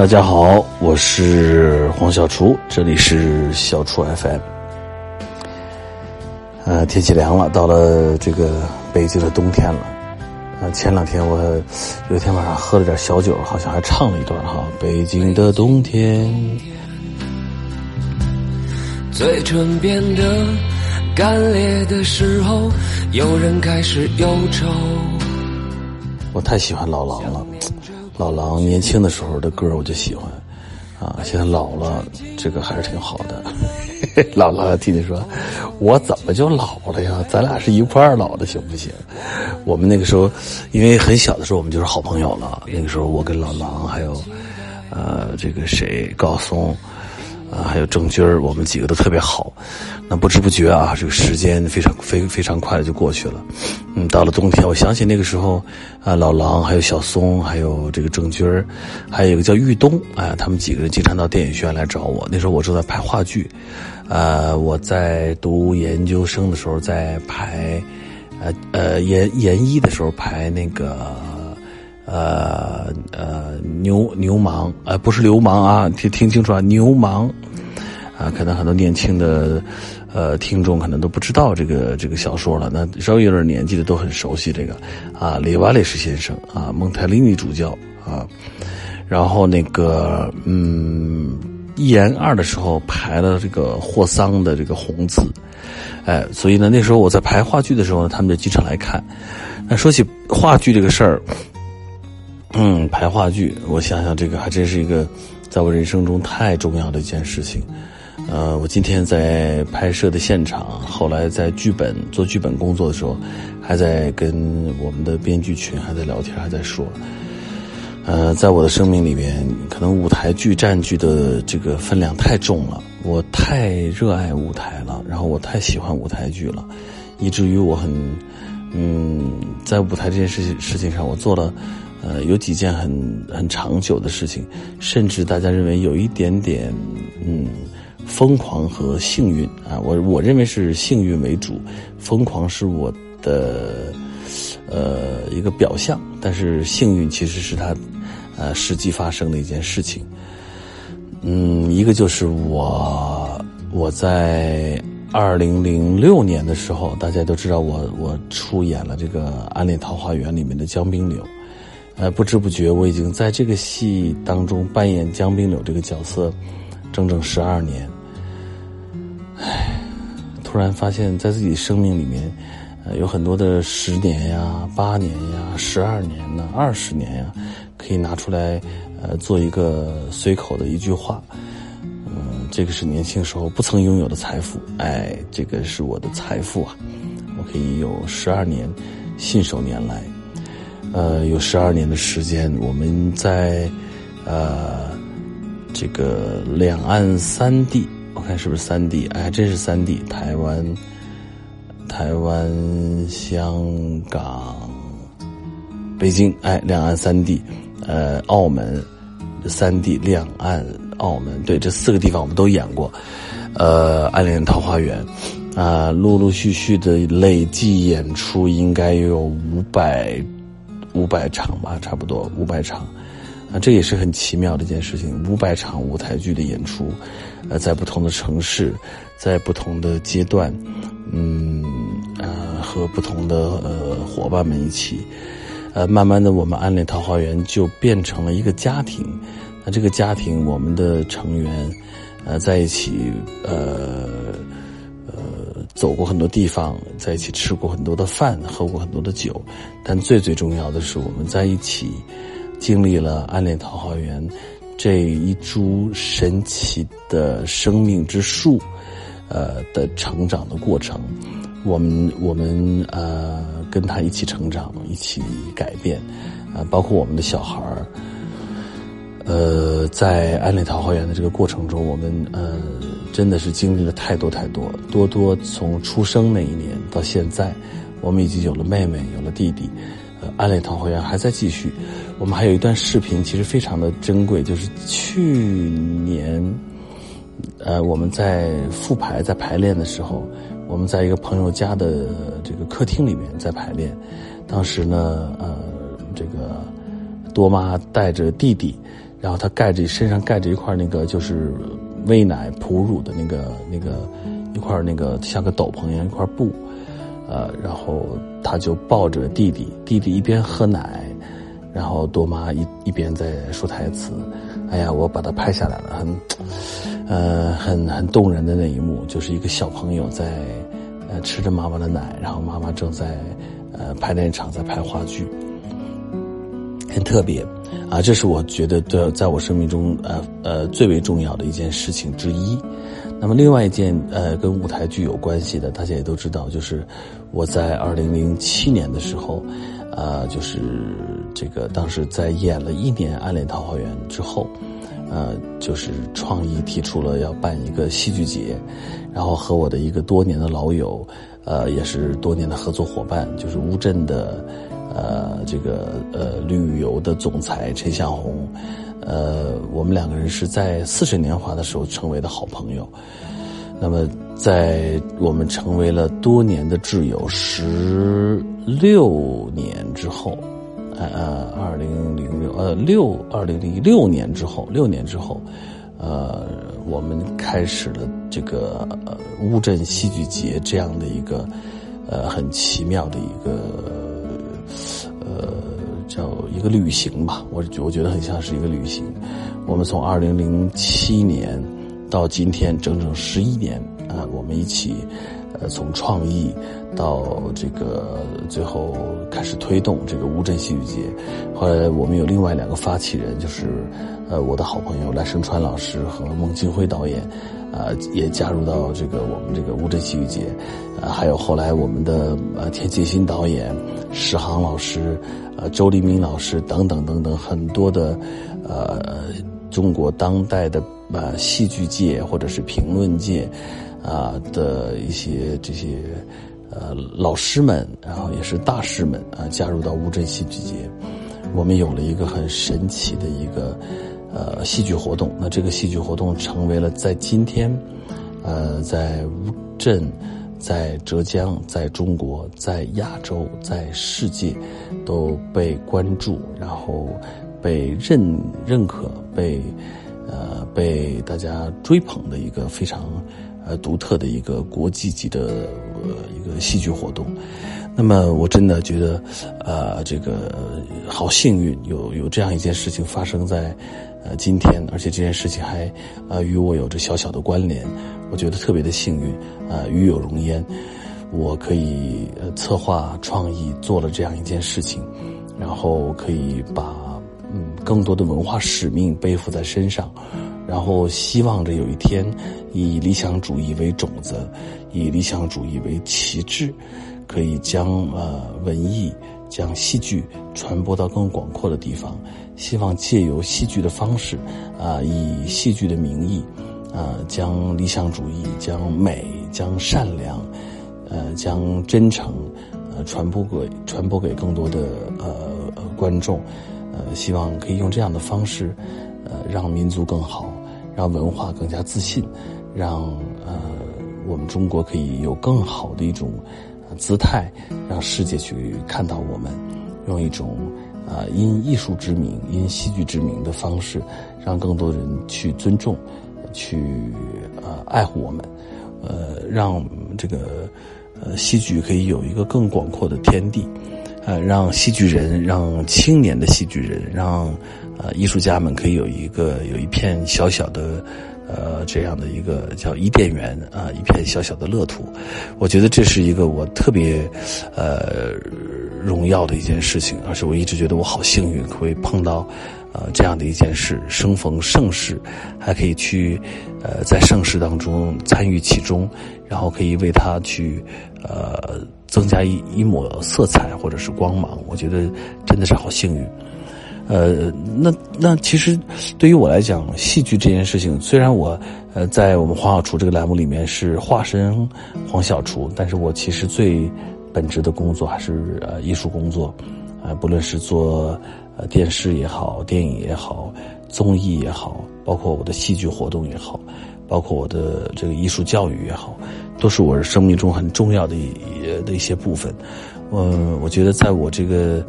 大家好，我是黄小厨，这里是小厨 FM。呃，天气凉了，到了这个北京的冬天了。呃，前两天我有一天晚上喝了点小酒，好像还唱了一段哈。北京的冬天，嘴唇变得干裂的时候，有人开始忧愁。我太喜欢老狼了。老狼年轻的时候的歌我就喜欢，啊，现在老了，这个还是挺好的。老了，听听说，我怎么就老了呀？咱俩是一块儿老的，行不行？我们那个时候，因为很小的时候我们就是好朋友了。那个时候我跟老狼还有，呃，这个谁高松。啊，还有郑钧儿，我们几个都特别好。那不知不觉啊，这个时间非常非非常快的就过去了。嗯，到了冬天，我想起那个时候，啊，老狼还有小松，还有这个郑钧儿，还有一个叫玉东，哎，他们几个人经常到电影学院来找我。那时候我正在拍话剧，呃，我在读研究生的时候在排，呃呃研研一的时候排那个。呃呃，牛牛氓，呃，不是流氓啊，听听清楚啊，牛氓，啊，可能很多年轻的呃听众可能都不知道这个这个小说了，那稍微有点年纪的都很熟悉这个啊，列瓦雷什先生啊，蒙台利尼主教啊，然后那个嗯，一言二的时候排了这个霍桑的这个红字，哎，所以呢，那时候我在排话剧的时候呢，他们就经常来看。那说起话剧这个事儿。嗯，排话剧，我想想，这个还真是一个，在我人生中太重要的一件事情。呃，我今天在拍摄的现场，后来在剧本做剧本工作的时候，还在跟我们的编剧群还在聊天，还在说，呃，在我的生命里面，可能舞台剧占据的这个分量太重了，我太热爱舞台了，然后我太喜欢舞台剧了，以至于我很，嗯，在舞台这件事情事情上，我做了。呃，有几件很很长久的事情，甚至大家认为有一点点，嗯，疯狂和幸运啊。我我认为是幸运为主，疯狂是我的呃一个表象，但是幸运其实是它呃实际发生的一件事情。嗯，一个就是我我在二零零六年的时候，大家都知道我我出演了这个《暗恋桃花源》里面的江冰柳。呃，不知不觉，我已经在这个戏当中扮演江滨柳这个角色，整整十二年。唉，突然发现，在自己生命里面，呃，有很多的十年呀、八年呀、十二年呐、二十年呀，可以拿出来，呃，做一个随口的一句话。嗯，这个是年轻时候不曾拥有的财富。哎，这个是我的财富啊！我可以有十二年信手拈来。呃，有十二年的时间，我们在呃这个两岸三地，我看是不是三地？哎，这是三地，台湾、台湾、香港、北京，哎，两岸三地，呃，澳门三地，两岸、澳门，对，这四个地方我们都演过。呃，《暗恋桃花源》啊，陆陆续续的累计演出应该有五百。五百场吧，差不多五百场，啊，这也是很奇妙的一件事情。五百场舞台剧的演出，呃，在不同的城市，在不同的阶段，嗯，呃，和不同的呃伙伴们一起，呃，慢慢的，我们暗恋桃花源就变成了一个家庭。那这个家庭，我们的成员，呃，在一起，呃。走过很多地方，在一起吃过很多的饭，喝过很多的酒，但最最重要的是，我们在一起经历了暗恋桃花源这一株神奇的生命之树，呃的成长的过程。我们我们呃跟他一起成长，一起改变，啊，包括我们的小孩儿，呃，在暗恋桃花源的这个过程中，我们呃。真的是经历了太多太多，多多从出生那一年到现在，我们已经有了妹妹，有了弟弟，呃，暗恋桃花源还在继续。我们还有一段视频，其实非常的珍贵，就是去年，呃，我们在复排在排练的时候，我们在一个朋友家的这个客厅里面在排练，当时呢，呃，这个多妈带着弟弟。然后他盖着身上盖着一块那个就是喂奶哺乳的那个那个一块那个像个斗篷一样一块布，呃，然后他就抱着弟弟，弟弟一边喝奶，然后多妈一一边在说台词。哎呀，我把它拍下来了，很，呃，很很动人的那一幕，就是一个小朋友在，呃，吃着妈妈的奶，然后妈妈正在，呃，排练场在拍话剧，很特别，啊，这是我觉得的，在我生命中，呃呃，最为重要的一件事情之一。那么，另外一件，呃，跟舞台剧有关系的，大家也都知道，就是我在二零零七年的时候。呃，就是这个当时在演了一年《暗恋桃花源》之后，呃，就是创意提出了要办一个戏剧节，然后和我的一个多年的老友，呃，也是多年的合作伙伴，就是乌镇的，呃，这个呃旅游的总裁陈向红，呃，我们两个人是在似水年华的时候成为的好朋友。那么，在我们成为了多年的挚友十六年之后，呃，二零零六呃六二零零六年之后，六年之后，呃，我们开始了这个呃乌镇戏剧节这样的一个呃很奇妙的一个呃叫一个旅行吧，我我觉得很像是一个旅行。我们从二零零七年。到今天整整十一年啊，我们一起，呃，从创意到这个最后开始推动这个乌镇戏剧节。后来我们有另外两个发起人，就是呃我的好朋友赖声川老师和孟京辉导演，啊也加入到这个我们这个乌镇戏剧节。啊，还有后来我们的呃田沁鑫导演、史航老师、呃周黎明老师等等等等很多的呃中国当代的。呃戏剧界或者是评论界，啊的一些这些呃老师们，然后也是大师们啊，加入到乌镇戏剧节，我们有了一个很神奇的一个呃戏剧活动。那这个戏剧活动成为了在今天，呃，在乌镇，在浙江，在中国，在亚洲，在世界都被关注，然后被认认可，被。呃，被大家追捧的一个非常，呃，独特的一个国际级的呃一个戏剧活动。那么，我真的觉得，呃，这个好幸运，有有这样一件事情发生在呃今天，而且这件事情还呃与我有着小小的关联，我觉得特别的幸运，呃，与有荣焉。我可以呃策划创意做了这样一件事情，然后可以把。嗯，更多的文化使命背负在身上，然后希望着有一天，以理想主义为种子，以理想主义为旗帜，可以将呃文艺、将戏剧传播到更广阔的地方。希望借由戏剧的方式，啊，以戏剧的名义，啊，将理想主义、将美、将善良，呃，将真诚，呃，传播给传播给更多的呃观众。呃，希望可以用这样的方式，呃，让民族更好，让文化更加自信，让呃我们中国可以有更好的一种姿态，让世界去看到我们，用一种啊因艺术之名、因戏剧之名的方式，让更多人去尊重、去呃爱护我们，呃，让这个呃戏剧可以有一个更广阔的天地。呃，让戏剧人，让青年的戏剧人，让呃艺术家们可以有一个有一片小小的呃这样的一个叫伊甸园啊，一片小小的乐土。我觉得这是一个我特别呃荣耀的一件事情，而且我一直觉得我好幸运，会碰到呃这样的一件事，生逢盛世，还可以去呃在盛世当中参与其中，然后可以为他去呃。增加一一抹色彩或者是光芒，我觉得真的是好幸运。呃，那那其实对于我来讲，戏剧这件事情，虽然我呃在我们黄小厨这个栏目里面是化身黄小厨，但是我其实最本职的工作还是呃艺术工作，啊，不论是做呃电视也好，电影也好，综艺也好，包括我的戏剧活动也好。包括我的这个艺术教育也好，都是我生命中很重要的一的一些部分。嗯，我觉得在我这个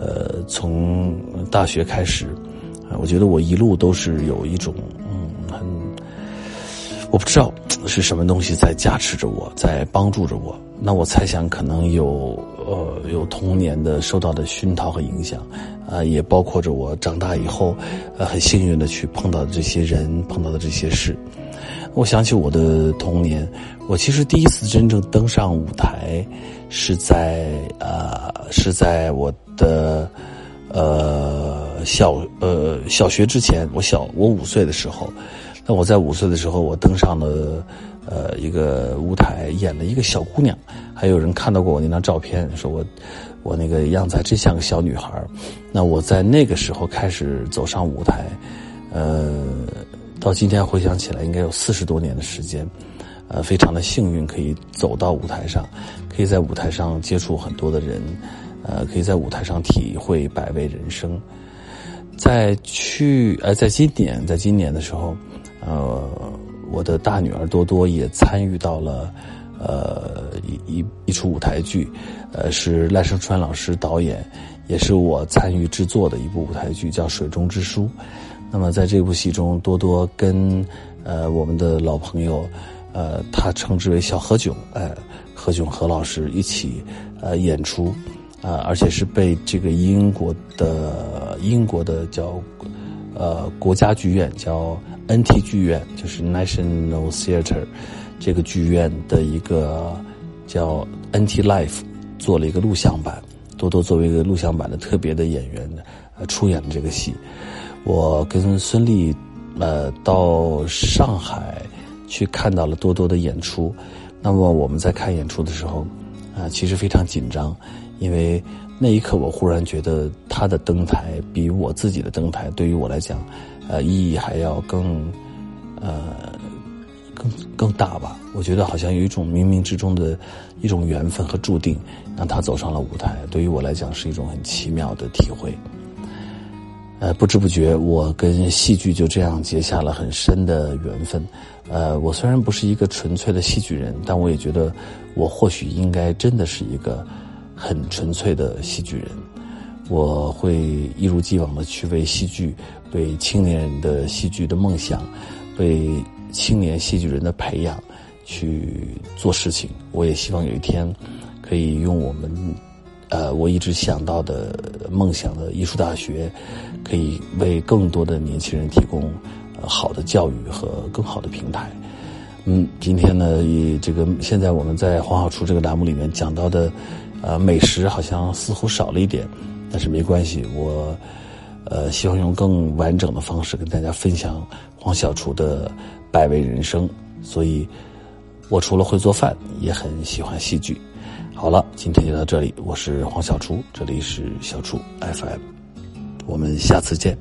呃从大学开始，我觉得我一路都是有一种嗯很，我不知道是什么东西在加持着我，在帮助着我。那我猜想可能有呃有童年的受到的熏陶和影响，啊，也包括着我长大以后，呃，很幸运的去碰到的这些人，碰到的这些事。我想起我的童年，我其实第一次真正登上舞台，是在呃是在我的呃小呃小学之前，我小我五岁的时候，那我在五岁的时候，我登上了呃一个舞台，演了一个小姑娘，还有人看到过我那张照片，说我我那个样子还真像个小女孩那我在那个时候开始走上舞台，呃。到今天回想起来，应该有四十多年的时间，呃，非常的幸运，可以走到舞台上，可以在舞台上接触很多的人，呃，可以在舞台上体会百味人生。在去，呃，在今年，在今年的时候，呃，我的大女儿多多也参与到了，呃，一一一出舞台剧，呃，是赖声川老师导演，也是我参与制作的一部舞台剧，叫《水中之书》。那么在这部戏中，多多跟呃我们的老朋友，呃他称之为小何炅，哎何炅何老师一起呃演出，啊而且是被这个英国的英国的叫呃国家剧院叫 NT 剧院，就是 National Theater 这个剧院的一个叫 NT Life 做了一个录像版，多多作为一个录像版的特别的演员呃出演了这个戏。我跟孙俪，呃，到上海去看到了多多的演出。那么我们在看演出的时候，啊，其实非常紧张，因为那一刻我忽然觉得他的登台比我自己的登台对于我来讲，呃，意义还要更，呃，更更大吧。我觉得好像有一种冥冥之中的一种缘分和注定，让他走上了舞台。对于我来讲，是一种很奇妙的体会。呃，不知不觉，我跟戏剧就这样结下了很深的缘分。呃，我虽然不是一个纯粹的戏剧人，但我也觉得，我或许应该真的是一个很纯粹的戏剧人。我会一如既往的去为戏剧、为青年人的戏剧的梦想、为青年戏剧人的培养去做事情。我也希望有一天，可以用我们。呃，我一直想到的梦想的艺术大学，可以为更多的年轻人提供呃好的教育和更好的平台。嗯，今天呢，以这个现在我们在黄好厨这个栏目里面讲到的，呃，美食好像似乎少了一点，但是没关系，我呃希望用更完整的方式跟大家分享黄小厨的百味人生。所以，我除了会做饭，也很喜欢戏剧。好了，今天就到这里。我是黄小厨，这里是小厨 FM，我们下次见。